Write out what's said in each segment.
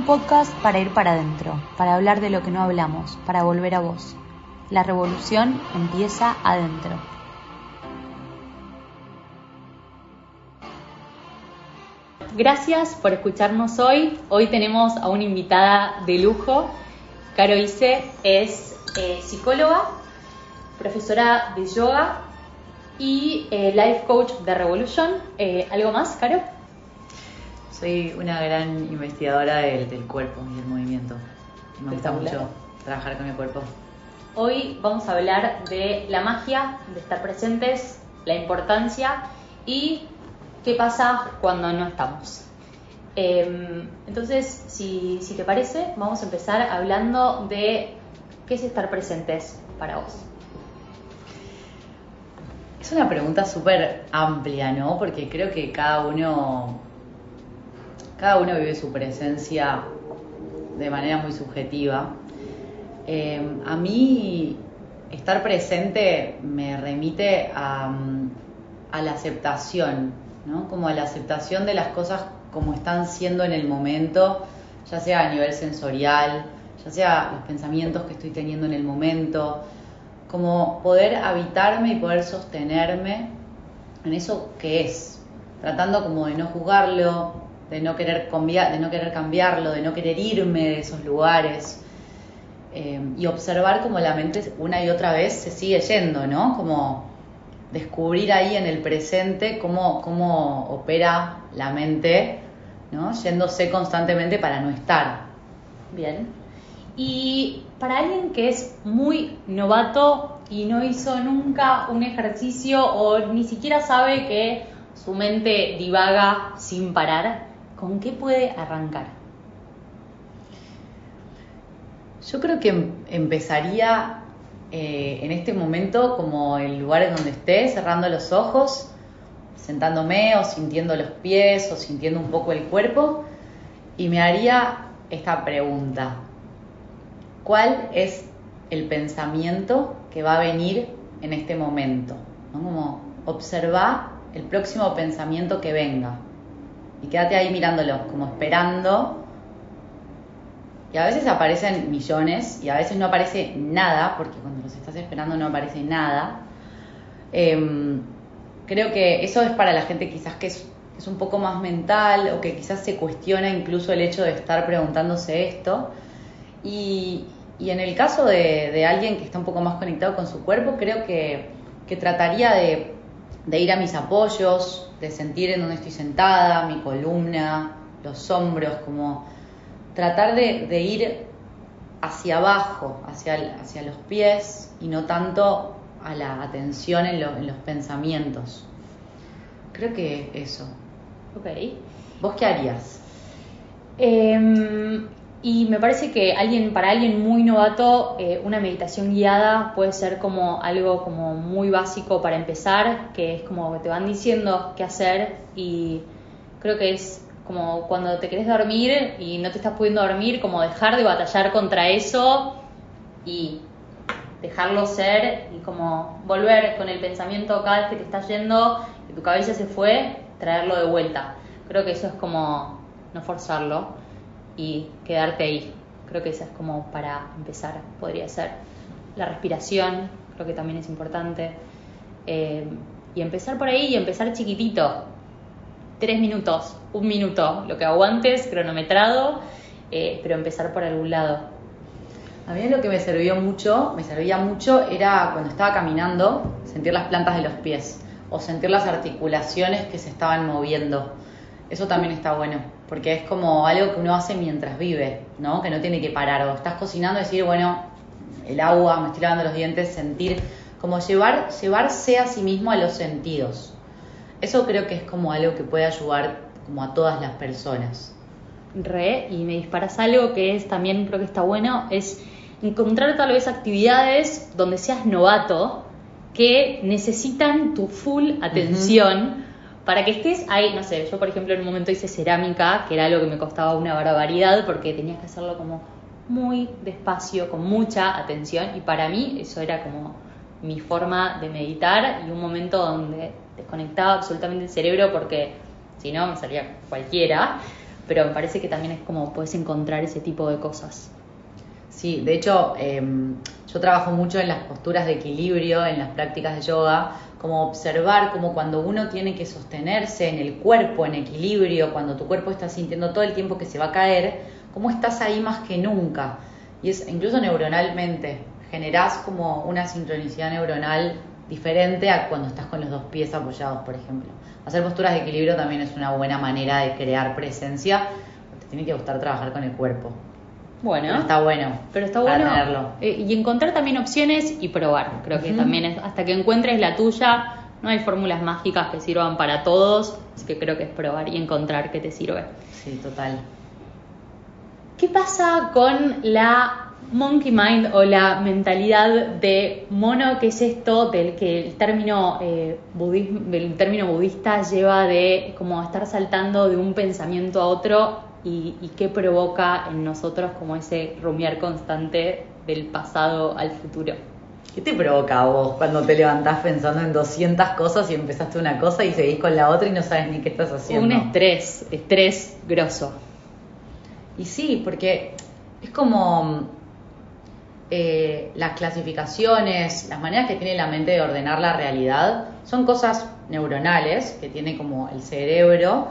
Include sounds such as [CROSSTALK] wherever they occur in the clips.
Un podcast para ir para adentro, para hablar de lo que no hablamos, para volver a vos. La revolución empieza adentro. Gracias por escucharnos hoy. Hoy tenemos a una invitada de lujo. Caro Ise es eh, psicóloga, profesora de yoga y eh, life coach de Revolution. Eh, ¿Algo más, Caro? Soy una gran investigadora del, del cuerpo y del movimiento. Me gusta mucho trabajar con mi cuerpo. Hoy vamos a hablar de la magia, de estar presentes, la importancia y qué pasa cuando no estamos. Em, entonces, si, si te parece, vamos a empezar hablando de qué es estar presentes para vos. Es una pregunta súper amplia, ¿no? Porque creo que cada uno, cada uno vive su presencia de manera muy subjetiva. Em, a mí estar presente me remite a, a la aceptación, ¿no? Como a la aceptación de las cosas como están siendo en el momento, ya sea a nivel sensorial, ya sea los pensamientos que estoy teniendo en el momento, como poder habitarme y poder sostenerme en eso que es, tratando como de no juzgarlo, de no querer, de no querer cambiarlo, de no querer irme de esos lugares. Eh, y observar como la mente una y otra vez se sigue yendo, ¿no? Como descubrir ahí en el presente cómo, cómo opera la mente, ¿no? Yéndose constantemente para no estar. Bien. Y para alguien que es muy novato y no hizo nunca un ejercicio o ni siquiera sabe que su mente divaga sin parar, ¿con qué puede arrancar? Yo creo que empezaría eh, en este momento como el lugar en donde esté, cerrando los ojos, sentándome o sintiendo los pies o sintiendo un poco el cuerpo y me haría esta pregunta. ¿Cuál es el pensamiento que va a venir en este momento? Como observar el próximo pensamiento que venga y quédate ahí mirándolo, como esperando y a veces aparecen millones y a veces no aparece nada, porque cuando los estás esperando no aparece nada. Em, creo que eso es para la gente quizás que es, un poco más mental o que quizás se cuestiona incluso el hecho de estar preguntándose esto. Y, en el caso de, alguien que está un poco más conectado con su cuerpo, creo que, trataría de, de ir a mis apoyos, de sentir en dónde estoy sentada, mi columna, los hombros, como tratar de, ir hacia abajo, hacia, hacia los pies y no tanto a la atención en, los pensamientos. Creo que eso. Ok. ¿Vos qué harías? Em, y me parece que alguien, para alguien muy novato, eh, una meditación guiada puede ser como algo como muy básico para empezar, que es como que te van diciendo qué hacer y creo que es como cuando te querés dormir y no te estás pudiendo dormir, como dejar de batallar contra eso y dejarlo ser y como volver con el pensamiento cada vez que te estás yendo, que tu cabeza se fue, traerlo de vuelta. Creo que eso es como no forzarlo y quedarte ahí. Creo que eso es como para empezar, podría ser. La respiración, creo que también es importante. Eh, y empezar por ahí y empezar chiquitito, tres minutos, un minuto, lo que aguantes, cronometrado, eh, pero empezar por algún lado. A mí lo que me sirvió mucho, me servía mucho, era cuando estaba caminando, sentir las plantas de los pies o sentir las articulaciones que se estaban moviendo. Eso también está bueno, porque es como algo que uno hace mientras vive, ¿no? Que no tiene que parar. O estás cocinando y decir, bueno, el agua, me estoy lavando los dientes, sentir, como llevar, llevarse a sí mismo a los sentidos. Eso creo que es como algo que puede ayudar como a todas las personas. Re, y me disparas algo que es también creo que está bueno, es encontrar tal vez actividades donde seas novato que necesitan tu full atención para que estés ahí, no sé, yo por ejemplo en un momento hice cerámica, que era algo que me costaba una barbaridad porque tenías que hacerlo como muy despacio, con mucha atención y para mí eso era como mi forma de meditar y un momento donde desconectaba absolutamente el cerebro porque si no me salía cualquiera. pero me parece que también es como puedes encontrar ese tipo de cosas. Sí, de hecho, em, yo trabajo mucho en las posturas de equilibrio, en las prácticas de yoga, como observar como cuando uno tiene que sostenerse en el cuerpo, en equilibrio, cuando tu cuerpo está sintiendo todo el tiempo que se va a caer, cómo estás ahí más que nunca. Y es incluso neuronalmente, generás como una sincronicidad neuronal diferente a cuando estás con los dos pies apoyados, por ejemplo. Hacer posturas de equilibrio también es una buena manera de crear presencia. Te tiene que gustar trabajar con el cuerpo. Bueno, está bueno. Pero está bueno. Eh, y encontrar también opciones y probar. Creo que también es, hasta que encuentres la tuya, no hay fórmulas mágicas que sirvan para todos, así que creo que es probar y encontrar qué te sirve. Sí, total. ¿Qué pasa con la monkey mind o la mentalidad de mono, que es esto del que el término, eh, el término budista lleva de como estar saltando de un pensamiento a otro y, qué provoca en nosotros como ese rumiar constante del pasado al futuro. ¿Qué te provoca a vos cuando te levantás pensando en 200 cosas y empezaste una cosa y seguís con la otra y no sabes ni qué estás haciendo? Un estrés, estrés grosso. Y sí, porque es como eh, las clasificaciones, las maneras que tiene la mente de ordenar la realidad, son cosas neuronales que tiene como el cerebro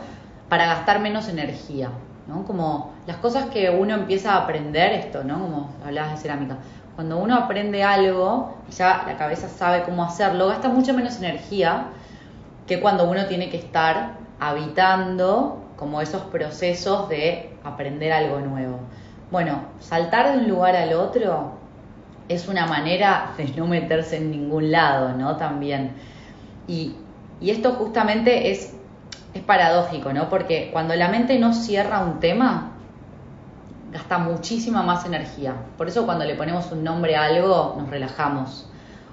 para gastar menos energía. ¿No? Como las cosas que uno empieza a aprender, esto, ¿no? Como hablabas de cerámica. Cuando uno aprende algo, ya la cabeza sabe cómo hacerlo, gasta mucho menos energía que cuando uno tiene que estar habitando como esos procesos de aprender algo nuevo. Bueno, saltar de un lugar al otro es una manera de no meterse en ningún lado, ¿no? También. Y, y esto justamente es es paradójico, ¿no? Porque cuando la mente no cierra un tema, gasta muchísima más energía. Por eso cuando le ponemos un nombre a algo, nos relajamos.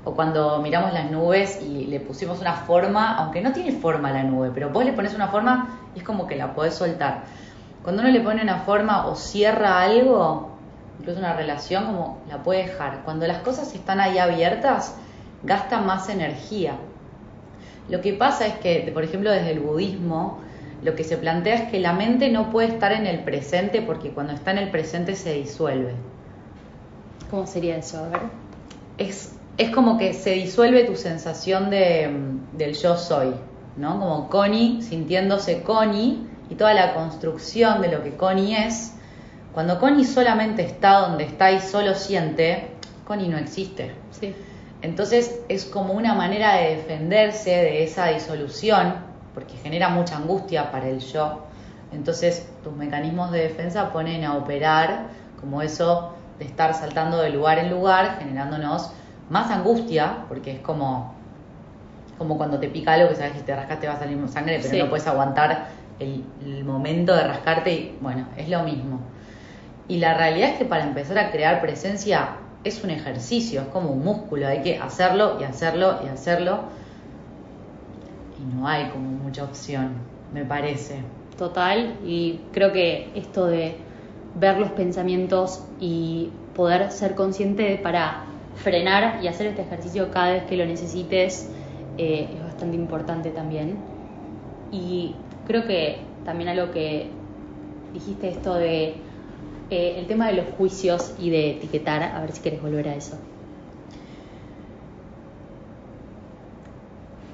O cuando miramos las nubes y le pusimos una forma, aunque no tiene forma la nube, pero vos le pones una forma es como que la podés soltar. Cuando uno le pone una forma o cierra algo, incluso una relación, como la puede dejar. Cuando las cosas están ahí abiertas, gasta más energía. Lo que pasa es que, por ejemplo, desde el budismo, lo que se plantea es que la mente no puede estar en el presente porque cuando está en el presente se disuelve. ¿Cómo sería eso? A ver. Es, es como que se disuelve tu sensación de, del yo soy, ¿no? Como Connie sintiéndose Connie y toda la construcción de lo que Connie es. Cuando Connie solamente está donde está y solo siente, Connie no existe. Sí. Entonces es como una manera de defenderse de esa disolución, porque genera mucha angustia para el yo. Entonces tus mecanismos de defensa ponen a operar como eso de estar saltando de lugar en lugar, generándonos más angustia, porque es como, como cuando te pica algo que sabes que si te rascas te va a salir sangre, pero no puedes aguantar el, el momento de rascarte y bueno, es lo mismo. Y la realidad es que para empezar a crear presencia es un ejercicio, es como un músculo, hay que hacerlo y hacerlo y hacerlo. Y no hay como mucha opción, me parece. Total, y creo que esto de ver los pensamientos y poder ser consciente para frenar y hacer este ejercicio cada vez que lo necesites eh, es bastante importante también. Y creo que también algo que dijiste esto de eh, el tema de los juicios y de etiquetar, a ver si quieres volver a eso.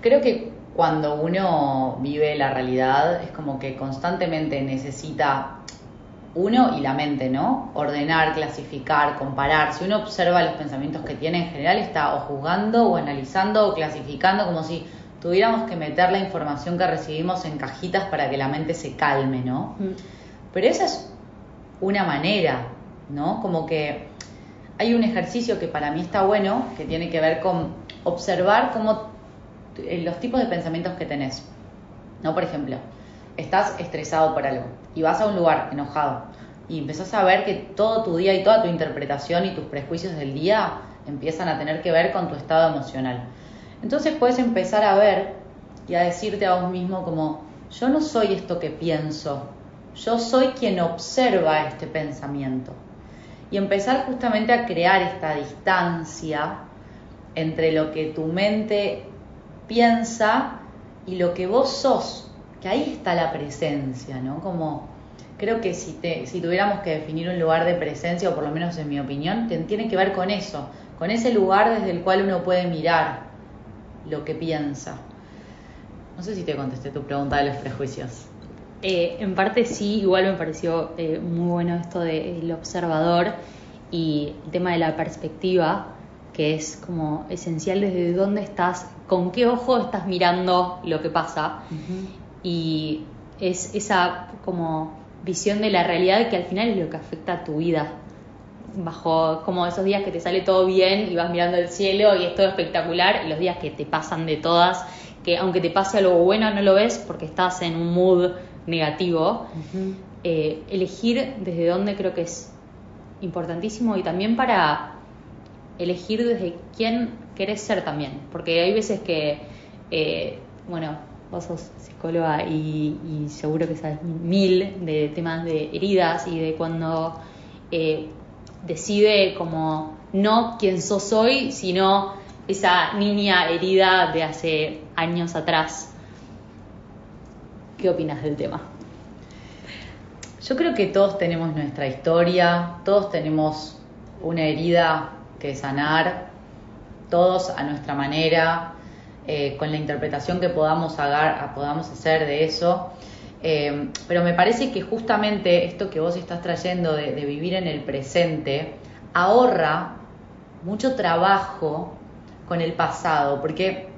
Creo que cuando uno vive la realidad es como que constantemente necesita uno y la mente, ¿no? Ordenar, clasificar, comparar. Si uno observa los pensamientos que tiene en general, está o juzgando o analizando o clasificando como si tuviéramos que meter la información que recibimos en cajitas para que la mente se calme, ¿no? Mm. Pero esa es una manera, ¿no? Como que hay un ejercicio que para mí está bueno, que tiene que ver con observar cómo eh, los tipos de pensamientos que tenés. ¿No? Por ejemplo, estás estresado por algo y vas a un lugar enojado y empezás a ver que todo tu día y toda tu interpretación y tus prejuicios del día empiezan a tener que ver con tu estado emocional. Entonces puedes empezar a ver y a decirte a vos mismo como, yo no soy esto que pienso, yo soy quien observa este pensamiento. Y empezar justamente a crear esta distancia entre lo que tu mente piensa y lo que vos sos, que ahí está la presencia, ¿no? Como creo que si, te, si tuviéramos que definir un lugar de presencia, o por lo menos en mi opinión, tiene que ver con eso, con ese lugar desde el cual uno puede mirar lo que piensa. No sé si te contesté tu pregunta de los prejuicios. Eh, en parte sí, igual me pareció eh, muy bueno esto del observador y el tema de la perspectiva, que es como esencial desde dónde estás, con qué ojo estás mirando lo que pasa. Y es esa como visión de la realidad que al final es lo que afecta a tu vida. Bajo como esos días que te sale todo bien y vas mirando el cielo y es todo espectacular, y los días que te pasan de todas, que aunque te pase algo bueno no lo ves porque estás en un mood negativo. Eh, elegir desde dónde creo que es importantísimo y también para elegir desde quién querés ser también, porque hay veces que, eh, bueno, vos sos psicóloga y, seguro que sabes mil de temas de heridas y de cuando eh, decide como no quién sos hoy, sino esa niña herida de hace años atrás. ¿Qué opinas del tema? Yo creo que todos tenemos nuestra historia, todos tenemos una herida que sanar, todos a nuestra manera, eh, con la interpretación que podamos, podamos hacer de eso. Eh, pero me parece que justamente esto que vos estás trayendo de vivir en el presente ahorra mucho trabajo con el pasado, porque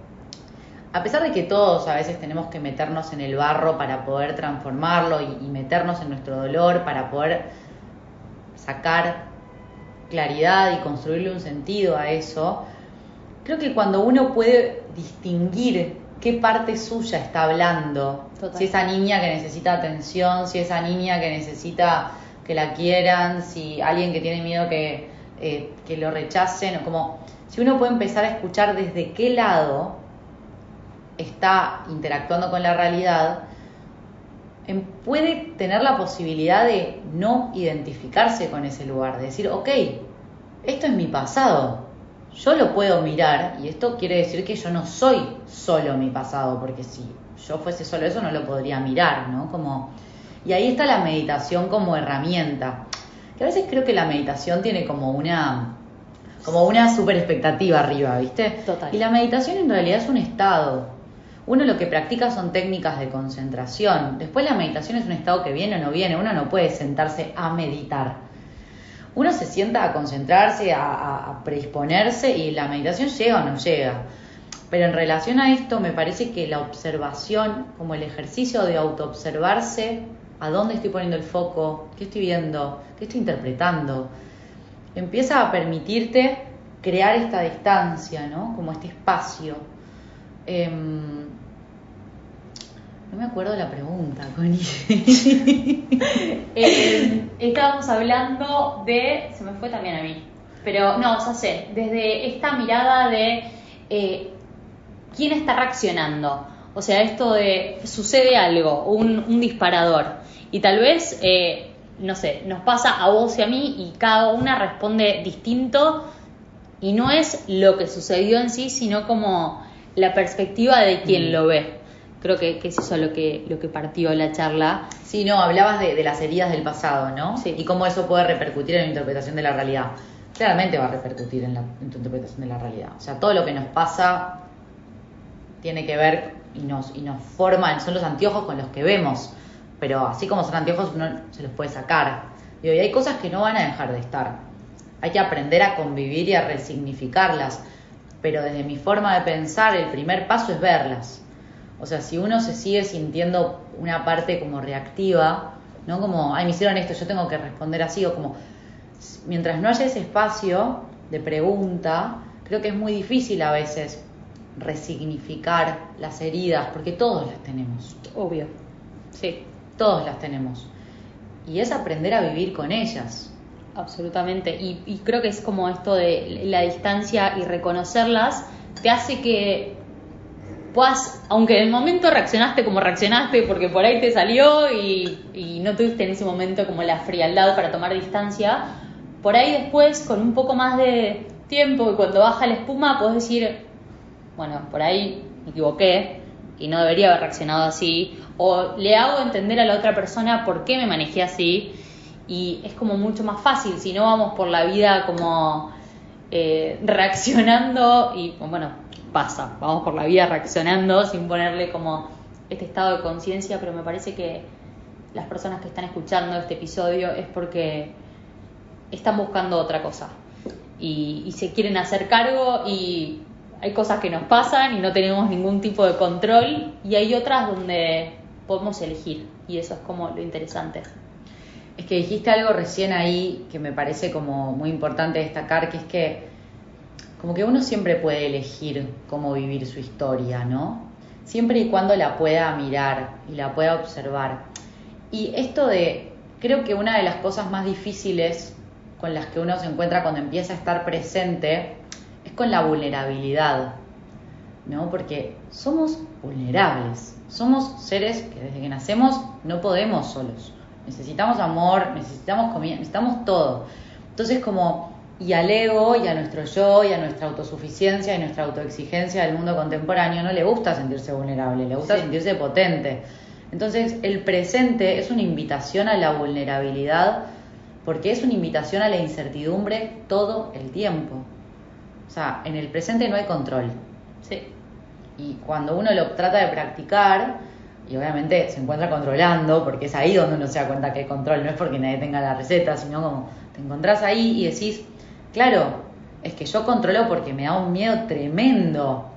a pesar de que todos a veces tenemos que meternos en el barro para poder transformarlo y, meternos en nuestro dolor para poder sacar claridad y construirle un sentido a eso, creo que cuando uno puede distinguir qué parte suya está hablando, si esa niña que necesita atención, si esa niña que necesita que la quieran, si alguien que tiene miedo que, eh, que lo rechacen, o como si uno puede empezar a escuchar desde qué lado está interactuando con la realidad, em, puede tener la posibilidad de no identificarse con ese lugar, de decir, ok, esto es mi pasado, yo lo puedo mirar y esto quiere decir que yo no soy solo mi pasado, porque si yo fuese solo eso no lo podría mirar, ¿no? Como, y ahí está la meditación como herramienta, que a veces creo que la meditación tiene como una como una super expectativa arriba, ¿viste? Total. Y la meditación en realidad es un estado, uno lo que practica son técnicas de concentración. Después la meditación es un estado que viene o no viene. Uno no puede sentarse a meditar. Uno se sienta a concentrarse, a, predisponerse y la meditación llega o no llega. Pero en relación a esto me parece que la observación, como el ejercicio de autoobservarse, a dónde estoy poniendo el foco, qué estoy viendo, qué estoy interpretando, empieza a permitirte crear esta distancia, ¿no? Como este espacio Em, no me acuerdo la pregunta, Connie. [LAUGHS] Em, estábamos hablando de. Se me fue también a mí. Pero no, ya sé. Desde esta mirada de eh, quién está reaccionando. O sea, esto de sucede algo, un, un disparador. Y tal vez, eh, no sé, nos pasa a vos y a mí y cada una responde distinto. Y no es lo que sucedió en sí, sino como la perspectiva de quien mm. lo ve. Creo que, que, es eso lo que, lo que partió la charla. Sí, no, hablabas de, las heridas del pasado, ¿no? Sí. Y cómo eso puede repercutir en la interpretación de la realidad. Claramente va a repercutir en, la, tu interpretación de la realidad. O sea, todo lo que nos pasa tiene que ver y nos, y nos forman, son los anteojos con los que vemos. Pero así como son anteojos, uno se los puede sacar. Y hay cosas que no van a dejar de estar. Hay que aprender a convivir y a resignificarlas pero desde mi forma de pensar el primer paso es verlas. O sea, si uno se sigue sintiendo una parte como reactiva, ¿no? Como, ay, me hicieron esto, yo tengo que responder así, o como, mientras no haya ese espacio de pregunta, creo que es muy difícil a veces resignificar las heridas, porque todos las tenemos. Obvio, sí. Todos las tenemos. Y es aprender a vivir con ellas. Absolutamente. Y, creo que es como esto de la distancia y reconocerlas, te hace que puedas, aunque en el momento reaccionaste como reaccionaste porque por ahí te salió y, no tuviste en ese momento como la frialdad para tomar distancia, por ahí después con un poco más de tiempo y cuando baja la espuma puedes decir, bueno, por ahí me equivoqué, y no debería haber reaccionado así, o le hago entender a la otra persona por qué me manejé así, y es como mucho más fácil, si no vamos por la vida como eh, reaccionando y bueno, pasa, vamos por la vida reaccionando sin ponerle como este estado de conciencia, pero me parece que las personas que están escuchando este episodio es porque están buscando otra cosa y, se quieren hacer cargo y hay cosas que nos pasan y no tenemos ningún tipo de control y hay otras donde podemos elegir y eso es como lo interesante. Es que dijiste algo recién ahí que me parece como muy importante destacar, que es que como que uno siempre puede elegir cómo vivir su historia, ¿no? Siempre y cuando la pueda mirar y la pueda observar. Y esto de, creo que una de las cosas más difíciles con las que uno se encuentra cuando empieza a estar presente es con la vulnerabilidad, ¿no? Porque somos vulnerables, somos seres que desde que nacemos no podemos solos. Necesitamos amor, necesitamos comida, necesitamos todo. Entonces como, y al ego, y a nuestro yo, y a nuestra autosuficiencia, y nuestra autoexigencia del mundo contemporáneo, no le gusta sentirse vulnerable, le gusta sentirse potente. Entonces el presente es una invitación a la vulnerabilidad, porque es una invitación a la incertidumbre todo el tiempo. O sea, en el presente no hay control. Sí. Y cuando uno lo trata de practicar, y obviamente se encuentra controlando, porque es ahí donde uno se da cuenta que hay control, no es porque nadie tenga la receta, sino como te encontrás ahí y decís, claro, es que yo controlo porque me da un miedo tremendo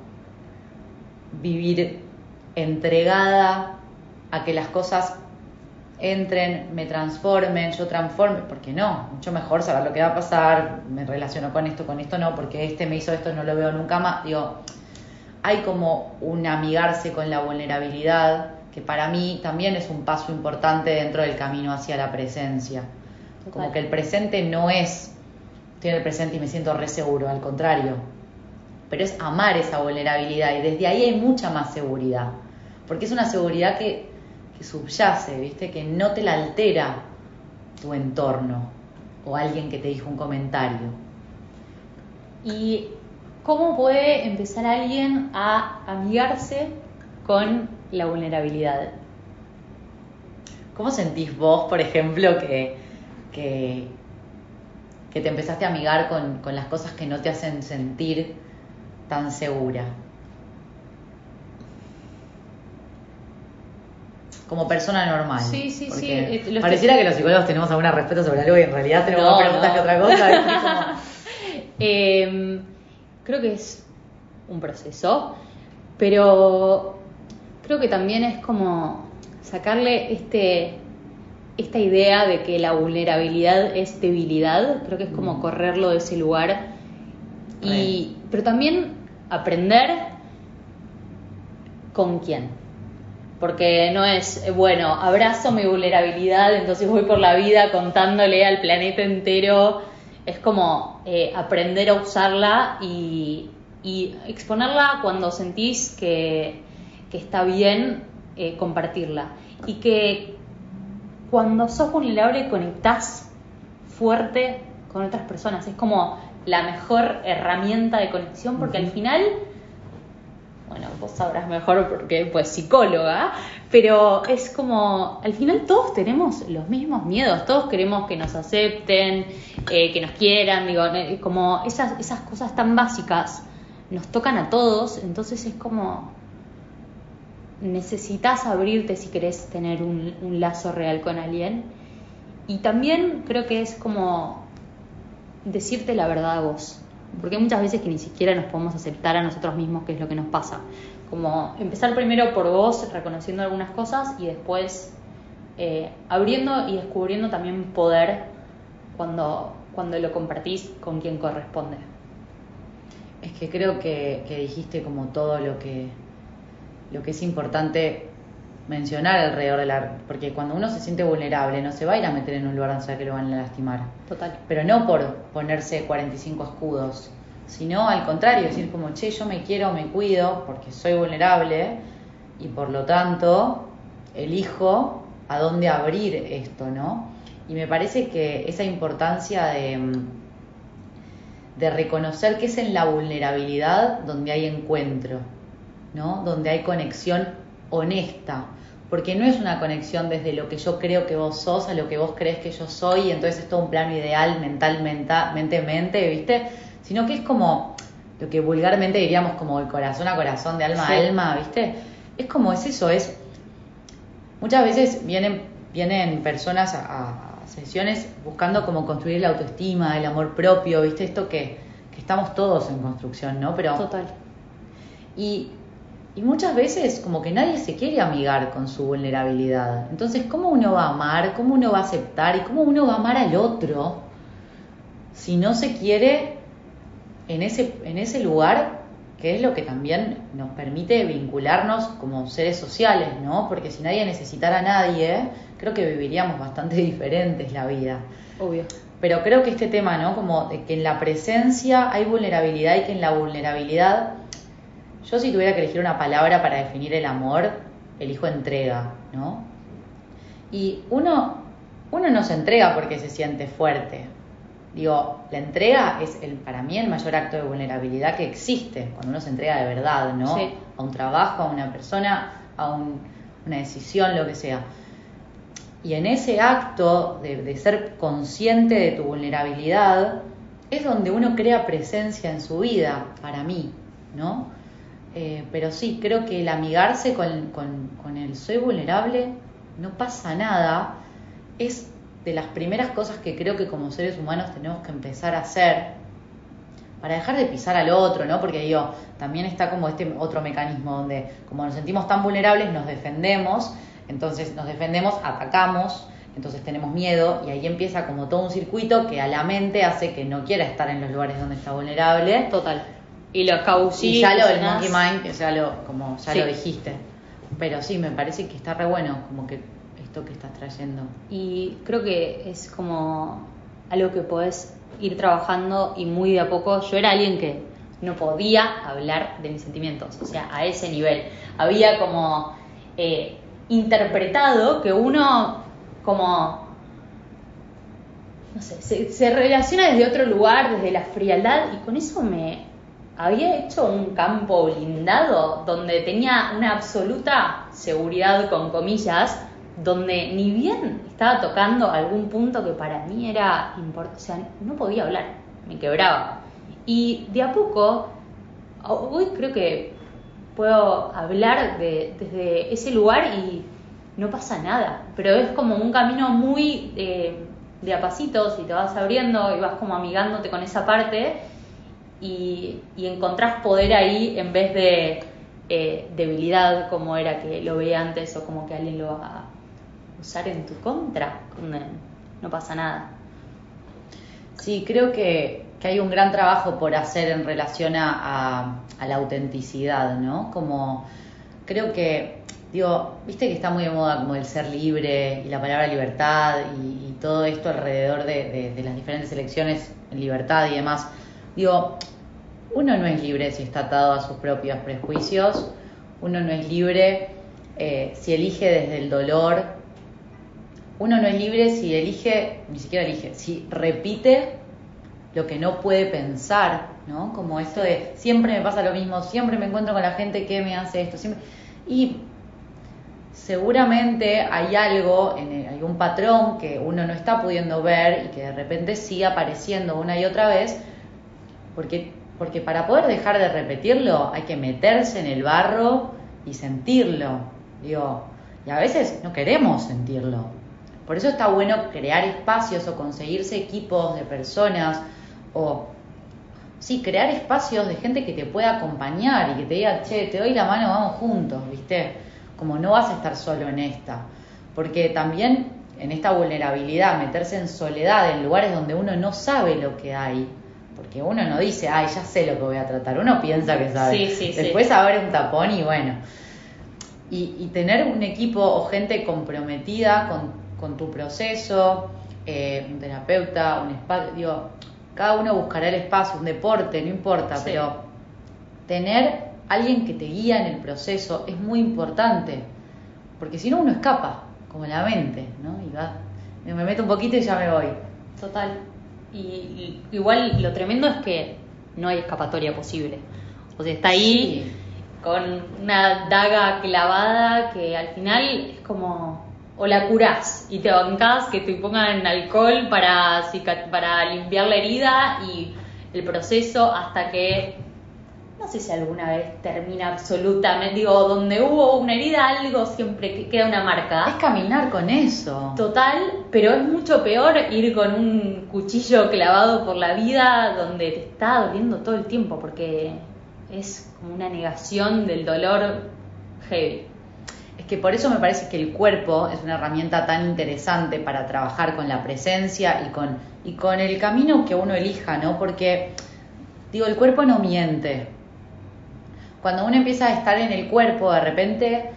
vivir entregada a que las cosas entren, me transformen, yo transforme, porque no, mucho mejor saber lo que va a pasar, me relaciono con esto, con esto no, porque este me hizo esto, no lo veo nunca más, digo, hay como un amigarse con la vulnerabilidad, que para mí también es un paso importante dentro del camino hacia la presencia. Como que el presente no es, en el presente y me siento re seguro, al contrario, pero es amar esa vulnerabilidad y desde ahí hay mucha más seguridad, porque es una seguridad que, que subyace, ¿viste? que no te la altera tu entorno o alguien que te dijo un comentario. Y cómo puede empezar alguien a amigarse con la vulnerabilidad. ¿Cómo sentís vos, por ejemplo, que, te empezaste a amigar con, las cosas que no te hacen sentir tan segura? Como persona normal. Sí, sí, sí. Eh, pareciera que... los psicólogos tenemos alguna respeto sobre algo y en realidad tenemos más preguntas que otra cosa. [LAUGHS] Em, creo que es un proceso, pero creo que también es como sacarle este esta idea de que la vulnerabilidad es debilidad, creo que es como mm. correrlo de ese lugar y pero también aprender con quién. Porque no es, bueno, abrazo mi vulnerabilidad, entonces voy por la vida contándole al planeta entero. Es como eh, aprender a usarla y, y exponerla cuando sentís que, que está bien eh, compartirla. Y que cuando sos vulnerable conectás fuerte con otras personas. Es como la mejor herramienta de conexión porque al final, bueno, vos sabrás mejor porque pues psicóloga, pero es como, al final todos tenemos los mismos miedos, todos queremos que nos acepten, eh, que nos quieran, digo, eh, como esas, esas cosas tan básicas nos tocan a todos, entonces es como necesitas abrirte si querés tener un, lazo real con alguien. Y también creo que es como decirte la verdad a vos, porque hay muchas veces que ni siquiera nos podemos aceptar a nosotros mismos qué es lo que nos pasa. Como empezar primero por vos, reconociendo algunas cosas y después eh, abriendo y descubriendo también poder cuando, cuando lo compartís con quien corresponde. Es que creo que, dijiste como todo lo que, lo que es importante mencionar alrededor de la... Porque cuando uno se siente vulnerable no se va a ir a meter en un lugar donde sabe que lo van a lastimar. Total. Pero no por ponerse 45 escudos, sino al contrario, decir como, che, yo me quiero, me cuido porque soy vulnerable y por lo tanto elijo a dónde abrir esto, ¿no? Y me parece que esa importancia de de reconocer que es en la vulnerabilidad donde hay encuentro. ¿No? Donde hay conexión honesta, porque no es una conexión desde lo que yo creo que vos sos a lo que vos crees que yo soy, y entonces es todo un plano ideal mental, mente, mente, ¿viste? Sino que es como lo que vulgarmente diríamos como el corazón a corazón, de alma a alma, ¿viste? Es como es eso, es... Muchas veces vienen, vienen personas a, sesiones buscando como construir la autoestima, el amor propio, ¿viste? Esto que, que estamos todos en construcción, ¿no? Pero... Total. Y y muchas veces como que nadie se quiere amigar con su vulnerabilidad. Entonces, ¿cómo uno va a amar? ¿Cómo uno va a aceptar? ¿Y cómo uno va a amar al otro si no se quiere en ese, en ese lugar que es lo que también nos permite vincularnos como seres sociales, ¿no? Porque si nadie necesitara a nadie, creo que viviríamos bastante [LAUGHS] diferentes la vida. Obvio. Pero creo que este tema, ¿no? Como de que en la presencia hay vulnerabilidad y que en la vulnerabilidad yo si tuviera que elegir una palabra para definir el amor, elijo entrega, ¿no? Y uno, uno no se entrega porque se siente fuerte. Digo, la entrega es el, para mí el mayor acto de vulnerabilidad que existe, cuando uno se entrega de verdad, ¿no? A un trabajo, a una persona, a una decisión, lo que sea. Y en ese acto de, de ser consciente de tu vulnerabilidad, es donde uno crea presencia en su vida, para mí, ¿no? Eh, pero sí, creo que el amigarse con, con, el soy vulnerable, no pasa nada, es de las primeras cosas que creo que como seres humanos tenemos que empezar a hacer para dejar de pisar al otro, ¿no? Porque digo, también está como este otro mecanismo donde como nos sentimos tan vulnerables nos defendemos, entonces nos defendemos, atacamos, entonces tenemos miedo y ahí empieza como todo un circuito que a la mente hace que no quiera estar en los lugares donde está vulnerable. Total. Y lo y ya lo del monkey mind, que ya lo, como ya lo dijiste. Pero sí, me parece que está re bueno como que esto que estás trayendo. Y creo que es como algo que podés ir trabajando y muy de a poco. Yo era alguien que no podía hablar de mis sentimientos, o sea, a ese nivel. Había como eh, interpretado que uno como no sé, se, se, relaciona desde otro lugar, desde la frialdad, y con eso me, había hecho un campo blindado donde tenía una absoluta seguridad, con comillas, donde ni bien estaba tocando algún punto que para mí era importante, o sea, no podía hablar, me quebraba. Y de a poco, hoy creo que puedo hablar de, desde ese lugar y no pasa nada, pero es como un camino muy eh, de a pasitos y te vas abriendo y vas como amigándote con esa parte y, encontrás poder ahí en vez de eh, debilidad como era que lo veía antes o como que alguien lo va a usar en tu contra. No pasa nada. Sí, creo que, hay un gran trabajo por hacer en relación a, la autenticidad, ¿no? Como creo que, digo, viste que está muy de moda como el ser libre y la palabra libertad y, todo esto alrededor de, de las diferentes elecciones libertad y demás. Digo, uno no es libre si está atado a sus propios prejuicios, uno no es libre eh, si elige desde el dolor, uno no es libre si elige, ni siquiera elige, si repite lo que no puede pensar, ¿no? Como esto de siempre me pasa lo mismo, siempre me encuentro con la gente que me hace esto, siempre... Y seguramente hay algo, en un patrón que uno no está pudiendo ver y que de repente sigue apareciendo una y otra vez porque, porque para poder dejar de repetirlo hay que meterse en el barro y sentirlo. Digo, y a veces no queremos sentirlo. Por eso está bueno crear espacios o conseguirse equipos de personas o sí, crear espacios de gente que te pueda acompañar y que te diga, che, te doy la mano, vamos juntos, ¿viste? Como no vas a estar solo en esta. Porque también en esta vulnerabilidad, meterse en soledad, en lugares donde uno no sabe lo que hay, porque uno no dice, ay, ya sé lo que voy a tratar, uno piensa que sabe. Sí, sí, Después abre un tapón y bueno. Y, tener un equipo o gente comprometida con, tu proceso, eh, un terapeuta, un espacio, digo, cada uno buscará el espacio, un deporte, no importa, pero tener alguien que te guía en el proceso es muy importante, porque si no uno escapa, como la mente, ¿no? Y va, me meto un poquito y ya me voy. Total. Y, igual lo tremendo es que no hay escapatoria posible. O sea, está ahí con una daga clavada que al final es como o la curás y te bancás que te pongan alcohol para, para limpiar la herida y el proceso hasta que no sé si alguna vez termina absolutamente, digo, donde hubo una herida, algo siempre queda una marca. Es caminar con eso. Total, pero es mucho peor ir con un cuchillo clavado por la vida donde te está doliendo todo el tiempo, porque es como una negación del dolor heavy. Es que por eso me parece que el cuerpo es una herramienta tan interesante para trabajar con la presencia y con, y con el camino que uno elija, ¿no? Porque, digo, el cuerpo no miente. Cuando uno empieza a estar en el cuerpo, de repente,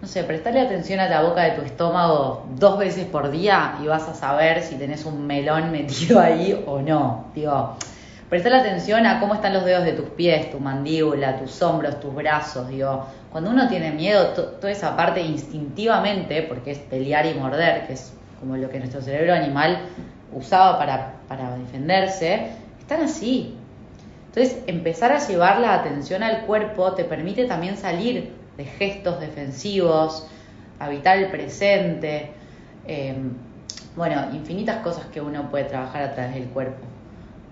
no sé, prestarle atención a la boca de tu estómago dos veces por día y vas a saber si tenés un melón [LAUGHS] metido ahí o no. Digo, prestarle atención a cómo están los dedos de tus pies, tu mandíbula, tus hombros, tus brazos. Digo, cuando uno tiene miedo, toda esa parte instintivamente, porque es pelear y morder, que es como lo que nuestro cerebro animal usaba para, para defenderse, están así. Entonces, empezar a llevar la atención al cuerpo te permite también salir de gestos defensivos, habitar el presente, em, bueno, infinitas cosas que uno puede trabajar a través del cuerpo.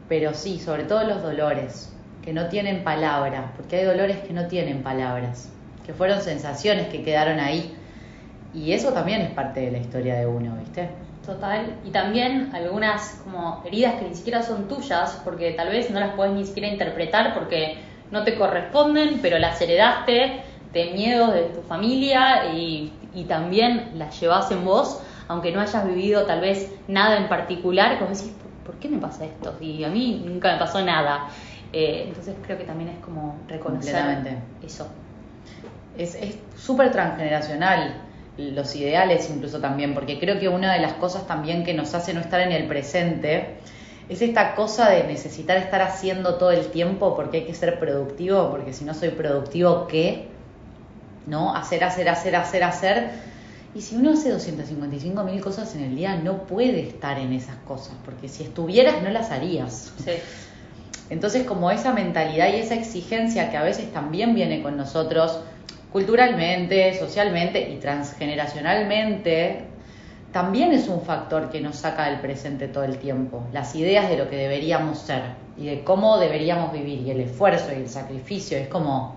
Pero sí, sobre todo los dolores, que no tienen palabras, porque hay dolores que no tienen palabras que fueron sensaciones que quedaron ahí. Y eso también es parte de la historia de uno, ¿viste? Total. Y también algunas como heridas que ni siquiera son tuyas, porque tal vez no las puedes ni siquiera interpretar porque no te corresponden, pero las heredaste de miedos de tu familia y, y también las llevas en vos, aunque no hayas vivido tal vez nada en particular, como decís, ¿por qué me pasa esto? Y a mí nunca me pasó nada. Eh, entonces creo que también es como reconocer eso es súper transgeneracional los ideales incluso también, porque creo que una de las cosas también que nos hace no estar en el presente es esta cosa de necesitar estar haciendo todo el tiempo porque hay que ser productivo, porque si no soy productivo, ¿qué? ¿No? Hacer, hacer, hacer, hacer, hacer. Y si uno hace 255 mil cosas en el día, no puede estar en esas cosas, porque si estuvieras no las harías. Sí. Entonces, como esa mentalidad y esa exigencia que a veces también viene con nosotros, culturalmente, socialmente y transgeneracionalmente, también es un factor que nos saca del presente todo el tiempo. Las ideas de lo que deberíamos ser y de cómo deberíamos vivir y el esfuerzo y el sacrificio. Es como,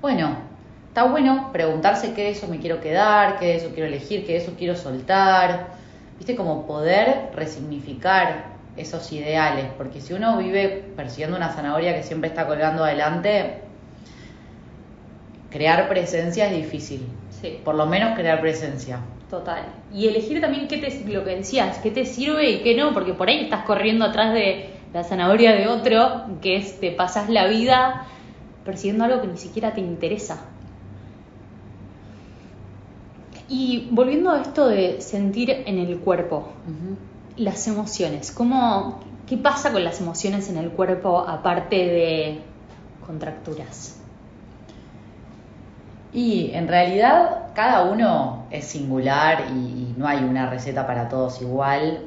bueno, está bueno preguntarse qué de eso me quiero quedar, qué de eso quiero elegir, qué de eso quiero soltar. Viste, como poder resignificar esos ideales, porque si uno vive persiguiendo una zanahoria que siempre está colgando adelante, crear presencia es difícil. Sí. Por lo menos crear presencia. Total. Y elegir también qué te, lo que decías, qué te sirve y qué no, porque por ahí estás corriendo atrás de la zanahoria de otro, que es te pasas la vida persiguiendo algo que ni siquiera te interesa. Y volviendo a esto de sentir en el cuerpo, las emociones, ¿cómo, ¿qué pasa con las emociones en el cuerpo aparte de contracturas? Y en realidad cada uno es singular y, no hay una receta para todos igual.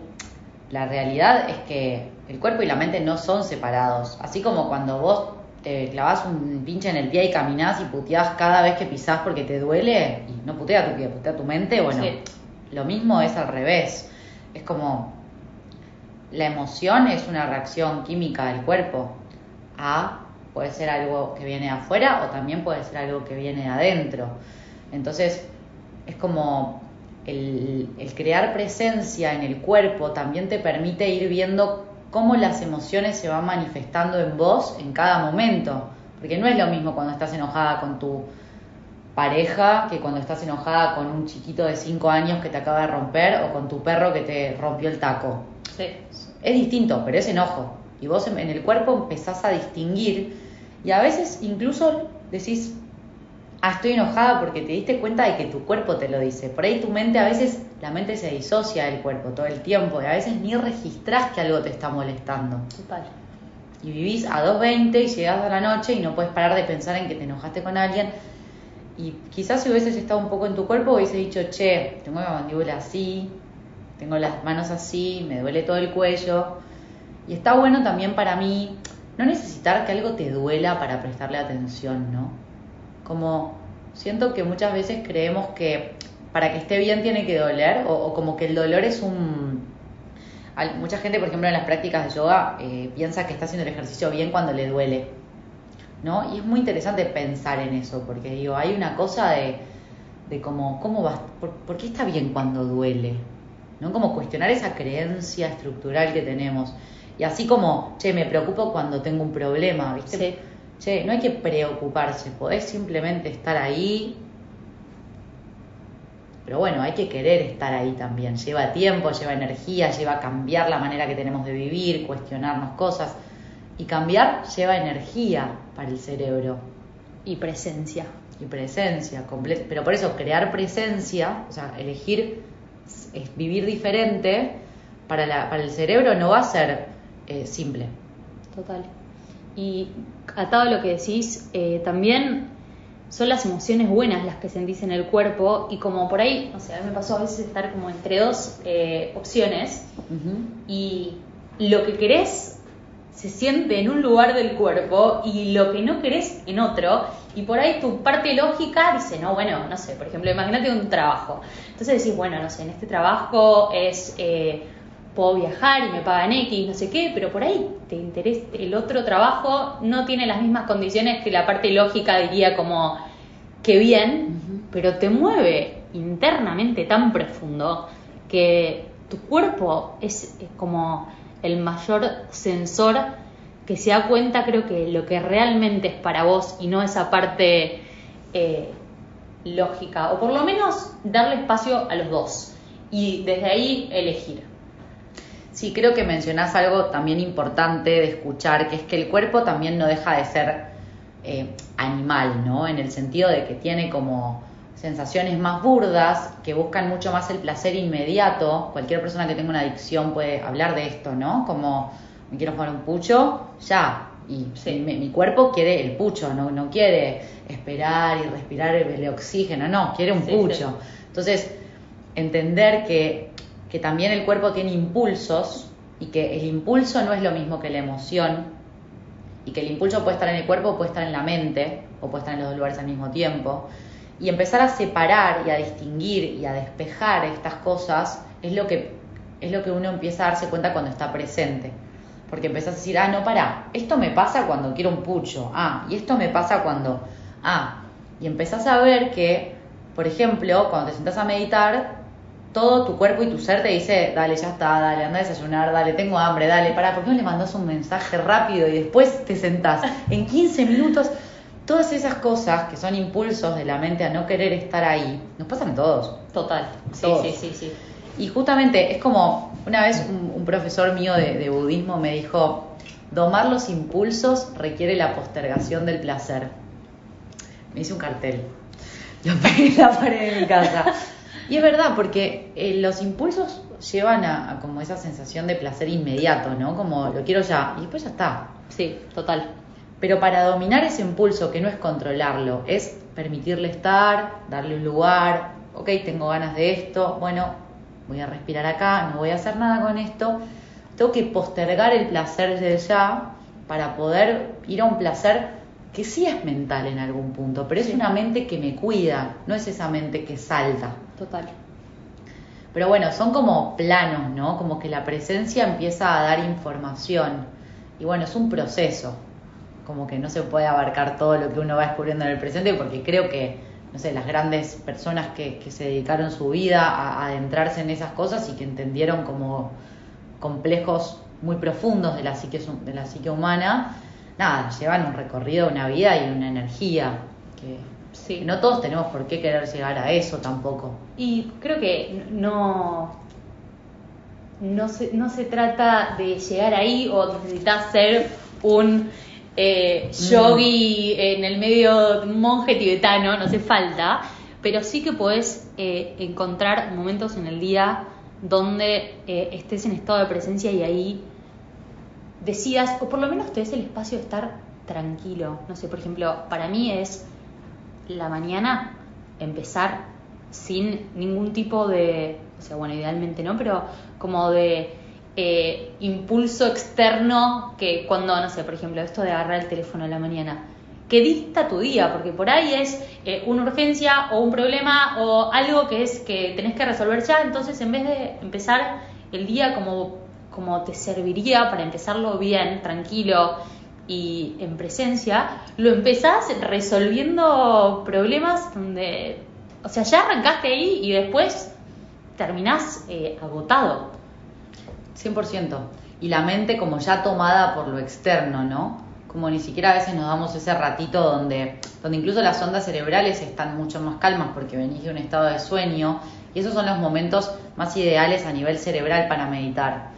La realidad es que el cuerpo y la mente no son separados. Así como cuando vos te clavas un pinche en el pie y caminás y puteás cada vez que pisás porque te duele, y no putea tu pie, putea tu mente, bueno, lo mismo es al revés. Es como la emoción es una reacción química del cuerpo a puede ser algo que viene afuera o también puede ser algo que viene adentro. Entonces, es como el, crear presencia en el cuerpo también te permite ir viendo cómo las emociones se van manifestando en vos en cada momento. Porque no es lo mismo cuando estás enojada con tu pareja que cuando estás enojada con un chiquito de 5 años que te acaba de romper o con tu perro que te rompió el taco. Sí. Es distinto, pero es enojo. Y vos en el cuerpo empezás a distinguir y a veces incluso decís, ah, estoy enojada porque te diste cuenta de que tu cuerpo te lo dice. Por ahí tu mente, a veces la mente se disocia del cuerpo todo el tiempo y a veces ni registrás que algo te está molestando. Y vivís a 2.20 y llegás a la noche y no puedes parar de pensar en que te enojaste con alguien. Y quizás si hubieses estado un poco en tu cuerpo hubiese dicho, che, tengo la mandíbula así, tengo las manos así, me duele todo el cuello. Y está bueno también para mí no necesitar que algo te duela para prestarle atención, ¿no? Como siento que muchas veces creemos que para que esté bien tiene que doler o, como que el dolor es un... Mucha gente, por ejemplo, en las prácticas de yoga eh, piensa que está haciendo el ejercicio bien cuando le duele, ¿no? Y es muy interesante pensar en eso, porque digo, hay una cosa de, de como, ¿cómo va? Por, qué está bien cuando duele? ¿No? Como cuestionar esa creencia estructural que tenemos. Y así como, che, me preocupo cuando tengo un problema, ¿viste? Sí. Che, no hay que preocuparse, podés simplemente estar ahí, pero bueno, hay que querer estar ahí también. Lleva tiempo, lleva energía, lleva cambiar la manera que tenemos de vivir, cuestionarnos cosas. Y cambiar lleva energía para el cerebro. Y presencia. Y presencia, pero por eso crear presencia, o sea, elegir es vivir diferente, para, la, para el cerebro no va a ser eh, simple. Total. Y atado a lo que decís, eh, también son las emociones buenas las que sentís en el cuerpo y como por ahí, o sea, a mí me pasó a veces estar como entre dos eh, opciones y lo que querés se siente en un lugar del cuerpo y lo que no querés en otro y por ahí tu parte lógica dice, no, bueno, no sé, por ejemplo, imagínate un trabajo. Entonces decís, bueno, no sé, en este trabajo es... Eh, puedo viajar y me pagan X, no sé qué, pero por ahí te interesa, el otro trabajo no tiene las mismas condiciones que la parte lógica diría como que bien, pero te mueve internamente tan profundo que tu cuerpo es, como el mayor sensor que se da cuenta creo que lo que realmente es para vos y no esa parte eh, lógica, o por lo menos darle espacio a los dos y desde ahí elegir. Sí, creo que mencionás algo también importante de escuchar, que es que el cuerpo también no deja de ser eh, animal, ¿no? En el sentido de que tiene como sensaciones más burdas, que buscan mucho más el placer inmediato. Cualquier persona que tenga una adicción puede hablar de esto, ¿no? Como me quiero jugar un pucho, ya. Y mi, cuerpo quiere el pucho, no, no quiere esperar y respirar el, oxígeno, no, quiere un pucho. Entonces, entender que que también el cuerpo tiene impulsos y que el impulso no es lo mismo que la emoción y que el impulso puede estar en el cuerpo, puede estar en la mente o puede estar en los dos lugares al mismo tiempo. Y empezar a separar y a distinguir y a despejar estas cosas es lo que, es lo que uno empieza a darse cuenta cuando está presente. Porque empezás a decir, ah, no, para, esto me pasa cuando quiero un pucho, ah, y esto me pasa cuando, ah, y empezás a ver que, por ejemplo, cuando te sentás a meditar, todo tu cuerpo y tu ser te dice, dale, ya está, dale, anda a desayunar, dale, tengo hambre, dale, para, ¿por qué no le mandas un mensaje rápido y después te sentás? [LAUGHS] En 15 minutos, todas esas cosas que son impulsos de la mente a no querer estar ahí, nos pasan a todos. Total, sí, sí, sí, sí. Y justamente es como, una vez un, profesor mío de, budismo me dijo, domar los impulsos requiere la postergación del placer. Me hice un cartel, lo pegué en la pared de mi casa. Y es verdad, porque eh, los impulsos llevan a, como esa sensación de placer inmediato, ¿no? Como lo quiero ya, y después ya está. Sí, total. Pero para dominar ese impulso, que no es controlarlo, es permitirle estar, darle un lugar, ok, tengo ganas de esto, bueno, voy a respirar acá, no voy a hacer nada con esto, tengo que postergar el placer de ya para poder ir a un placer que sí es mental en algún punto, pero es una mente que me cuida, no es esa mente que salta. Total. Pero bueno, son como planos, ¿no? Como que la presencia empieza a dar información. Y bueno, es un proceso. Como que no se puede abarcar todo lo que uno va descubriendo en el presente, porque creo que, no sé, las grandes personas que, se dedicaron su vida a, adentrarse en esas cosas y que entendieron como complejos muy profundos de la psique, de la psique humana, nada, llevan un recorrido, una vida y una energía que Sí. No todos tenemos por qué querer llegar a eso tampoco. Y creo que no, no, se, no se trata de llegar ahí o necesitas ser un eh, yogi en el medio monje tibetano, no hace falta, pero sí que puedes eh, encontrar momentos en el día donde eh, estés en estado de presencia y ahí decidas, o por lo menos te des el espacio de estar tranquilo. No sé, por ejemplo, para mí es la mañana empezar sin ningún tipo de, o sea, bueno, idealmente no, pero como de eh, impulso externo que cuando, no sé, por ejemplo, esto de agarrar el teléfono a la mañana, que dicta tu día, porque por ahí es eh, una urgencia o un problema o algo que es que tenés que resolver ya, entonces en vez de empezar el día como, como te serviría para empezarlo bien, tranquilo y en presencia, lo empezás resolviendo problemas donde, o sea, ya arrancaste ahí y después terminás eh, agotado. 100%. Y la mente como ya tomada por lo externo, ¿no? Como ni siquiera a veces nos damos ese ratito donde, donde incluso las ondas cerebrales están mucho más calmas porque venís de un estado de sueño y esos son los momentos más ideales a nivel cerebral para meditar.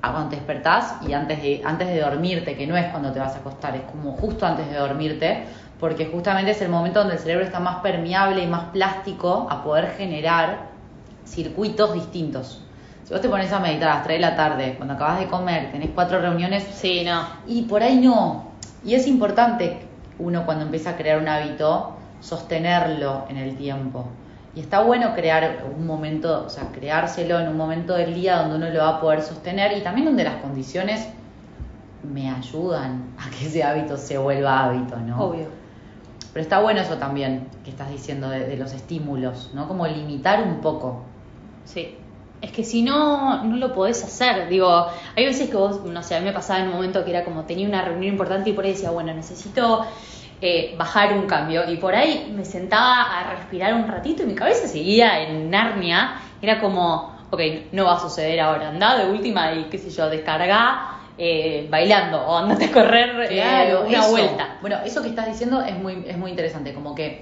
A cuando te despertás y antes de, antes de dormirte, que no es cuando te vas a acostar, es como justo antes de dormirte, porque justamente es el momento donde el cerebro está más permeable y más plástico a poder generar circuitos distintos. Si vos te pones a meditar a las 3 de la tarde, cuando acabas de comer, tenés cuatro reuniones. Sí, no. Y por ahí no. Y es importante uno cuando empieza a crear un hábito, sostenerlo en el tiempo. Y está bueno crear un momento, o sea, creárselo en un momento del día donde uno lo va a poder sostener y también donde las condiciones me ayudan a que ese hábito se vuelva hábito, ¿no? Obvio. Pero está bueno eso también que estás diciendo de, de los estímulos, ¿no? Como limitar un poco. Sí. Es que si no, no lo podés hacer. Digo, hay veces que vos, no sé, a mí me pasaba en un momento que era como tenía una reunión importante y por ahí decía, bueno, necesito eh, bajar un cambio. Y por ahí me sentaba a respirar un ratito y mi cabeza seguía en Narnia. Era como, ok, no va a suceder ahora. Andá de última y qué sé yo, descarga eh, bailando o andate a correr eh, Claro, una eso. vuelta. Bueno, eso que estás diciendo es muy, es muy interesante, como que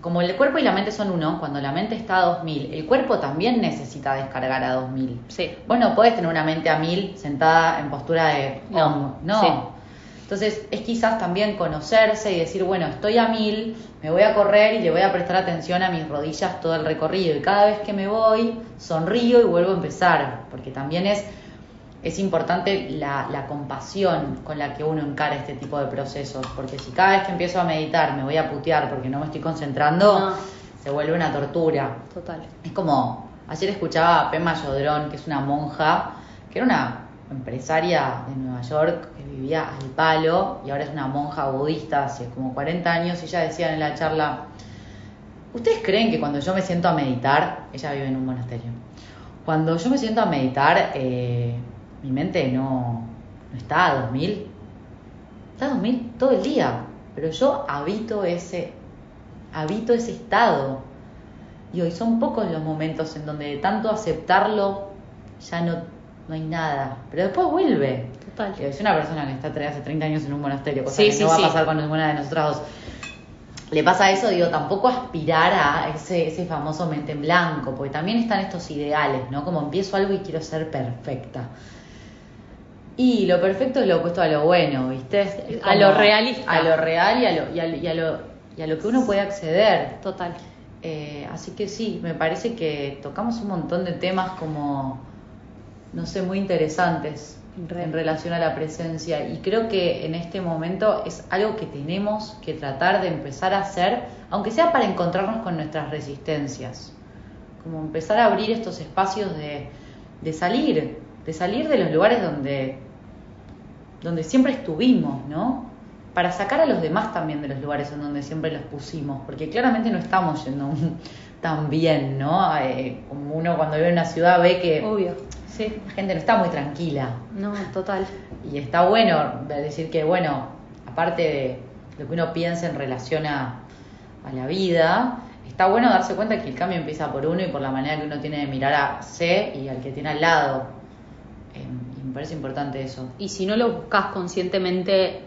como el cuerpo y la mente son uno, cuando la mente está a 2000, el cuerpo también necesita descargar a 2000. Sí. Bueno, puedes tener una mente a 1000 sentada en postura de No, no. sí. Entonces, es quizás también conocerse y decir, bueno, estoy a 1000, me voy a correr y le voy a prestar atención a mis rodillas todo el recorrido y cada vez que me voy, sonrío y vuelvo a empezar, porque también es es importante la, la compasión con la que uno encara este tipo de procesos, porque si cada vez que empiezo a meditar me voy a putear porque no me estoy concentrando, No. se vuelve una tortura. Total. Es como, ayer escuchaba a Pema Yodrón, que es una monja, que era una empresaria de Nueva York que vivía al palo y ahora es una monja budista hace como 40 años y ella decía en la charla, ¿ustedes creen que cuando yo me siento a meditar, ella vive en un monasterio, cuando yo me siento a meditar, eh, mi mente no, no está a 2000? Está a 2000 todo el día, pero yo habito ese, habito ese estado. Y hoy son pocos los momentos en donde de tanto aceptarlo ya no, no hay nada. Pero después vuelve. Total. Es una persona que está hace 30 años en un monasterio, cosa Sí, que sí, no va sí. a pasar con ninguna de nosotras dos. Le pasa eso, digo, tampoco aspirar a ese, ese famoso mente en blanco, porque también están estos ideales, ¿no? Como empiezo algo y quiero ser perfecta. Y lo perfecto es lo opuesto a lo bueno, ¿viste? A lo realista. A lo real y a lo, y a lo, y a lo, y a lo que uno puede acceder. Total. Eh, así que sí, me parece que tocamos un montón de temas como, no sé, muy interesantes Re. en relación a la presencia. Y creo que en este momento es algo que tenemos que tratar de empezar a hacer, aunque sea para encontrarnos con nuestras resistencias. Como empezar a abrir estos espacios de, de salir, de salir de los lugares donde, donde siempre estuvimos, ¿no? Para sacar a los demás también de los lugares en donde siempre los pusimos, porque claramente no estamos yendo [LAUGHS] tan bien, ¿no? Eh, como uno cuando vive en una ciudad ve que Obvio. Sí. la gente no está muy tranquila. No, total. Y está bueno decir que, bueno, aparte de lo que uno piensa en relación a, a la vida, está bueno darse cuenta que el cambio empieza por uno y por la manera que uno tiene de mirar a C y al que tiene al lado. Eh, y me parece importante eso. Y si no lo buscas conscientemente,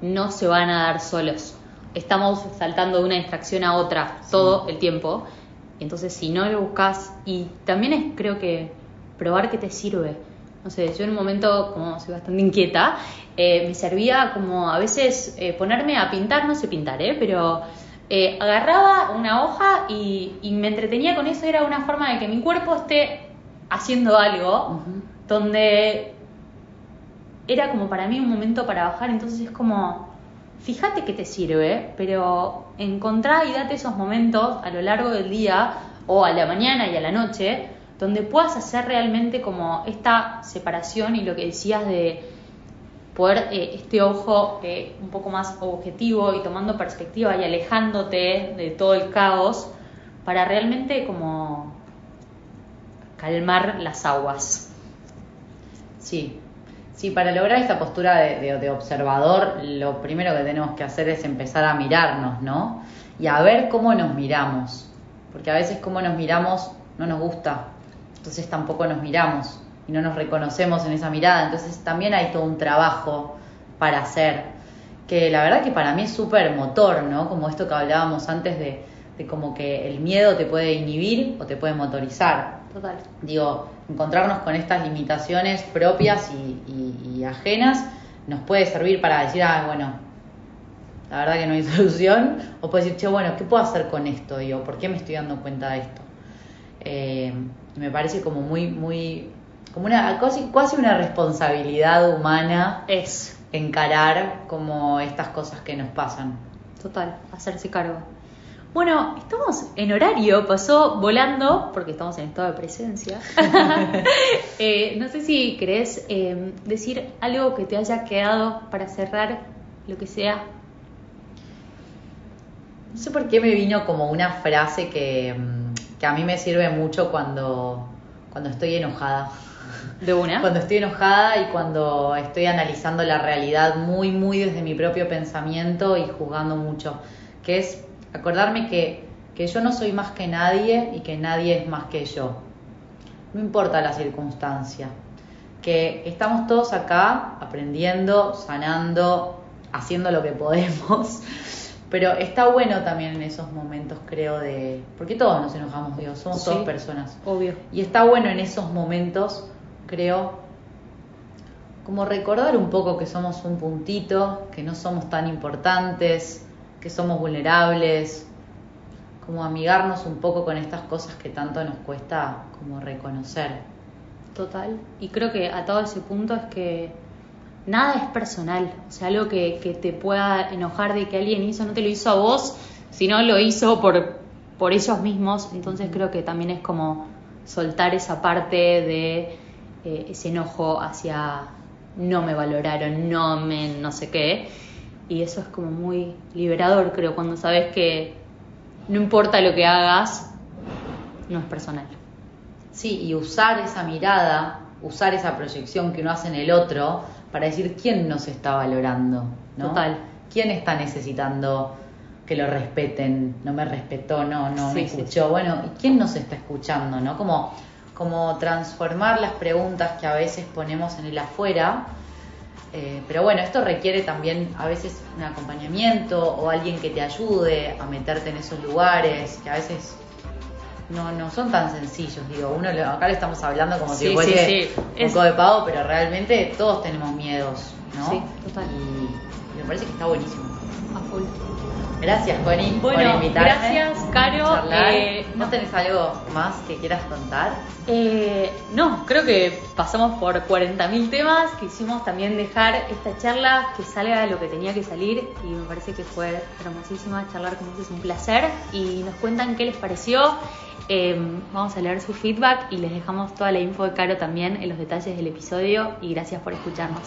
no se van a dar solos. Estamos saltando de una distracción a otra todo el tiempo. Entonces, si no lo buscas, y también es, creo que, probar qué te sirve. No sé, yo en un momento, como soy bastante inquieta, eh, me servía como a veces eh, ponerme a pintar, no sé pintar, ¿eh? pero eh, agarraba una hoja y, y me entretenía con eso. Era una forma de que mi cuerpo esté haciendo algo donde era como para mí un momento para bajar, entonces es como, fíjate que te sirve, pero encontrá y date esos momentos a lo largo del día o a la mañana y a la noche donde puedas hacer realmente como esta separación y lo que decías de poder eh, este ojo eh, un poco más objetivo y tomando perspectiva y alejándote de todo el caos para realmente como calmar las aguas. Sí, sí, para lograr esta postura de, observador, lo primero que tenemos que hacer es empezar a mirarnos, ¿no? Y a ver cómo nos miramos, porque a veces cómo nos miramos no nos gusta, entonces tampoco nos miramos y no nos reconocemos en esa mirada. Entonces también hay todo un trabajo para hacer, que la verdad que para mí es súper motor, ¿no? Como esto que hablábamos antes de, de como que el miedo te puede inhibir o te puede motorizar. Total. Digo, encontrarnos con estas limitaciones propias y, ajenas nos puede servir para decir, ah, bueno, la verdad que no hay [LAUGHS] solución, o puede decir, che, bueno, ¿qué puedo hacer con esto? Digo, ¿por qué me estoy dando cuenta de esto? Eh, me parece como muy, muy como una casi, casi una responsabilidad humana es encarar como estas cosas que nos pasan. Total, hacerse cargo. Bueno, estamos en horario, pasó volando porque estamos en estado de presencia. [LAUGHS] [LAUGHS] Eh, no sé si querés em, decir algo que te haya quedado para cerrar, lo que sea. No sé por qué me vino como una frase que, que a mí me sirve mucho cuando, cuando estoy enojada. De una. Cuando estoy enojada y cuando estoy analizando la realidad muy, muy desde mi propio pensamiento y juzgando mucho. Que es acordarme que, que yo no soy más que nadie y que nadie es más que yo. No importa la circunstancia. Que estamos todos acá aprendiendo, sanando, haciendo lo que podemos. Pero está bueno también en esos momentos, creo, de... Porque todos nos enojamos, Dios, somos todas personas. Obvio. Y está bueno en esos momentos creo, como recordar un poco que somos un puntito, que no somos tan importantes, que somos vulnerables, como amigarnos un poco con estas cosas que tanto nos cuesta como reconocer. Total. Y creo que a todo ese punto es que nada es personal. O sea, algo que, que, te pueda enojar de que alguien hizo, no te lo hizo a vos, sino lo hizo por, por ellos mismos. Entonces creo que también es como soltar esa parte de eh, ese enojo hacia no me valoraron, no me no sé qué. Y eso es como muy liberador, creo, cuando sabes que no importa lo que hagas, no es personal. Sí, y usar esa mirada, usar esa proyección que uno hace en el otro para decir quién nos está valorando, ¿no? Total. ¿Quién está necesitando que lo respeten? No me respetó, no, no me escuchó. Bueno, ¿y quién nos está escuchando, no? Como como transformar las preguntas que a veces ponemos en el afuera. Eh, pero bueno, esto requiere también a veces un acompañamiento o alguien que te ayude a meterte en esos lugares que a veces no, no son tan sencillos. Digo, uno acá le estamos hablando como si fuese un poco de pago, pero realmente todos tenemos miedos, ¿no? Sí, total. Y me parece que está buenísimo. A full. Gracias, Connie, por invitarme. Gracias, Caro. Eh, ¿No tenés algo más que quieras contar? Eh, no, creo que pasamos por 40.000 temas. Quisimos también dejar esta charla que salga lo que tenía que salir y me parece que fue hermosísima charlar con ustedes, un placer. Y nos cuentan qué les pareció. Eh, vamos a leer su feedback y les dejamos toda la info de Caro también en los detalles del episodio y gracias por escucharnos.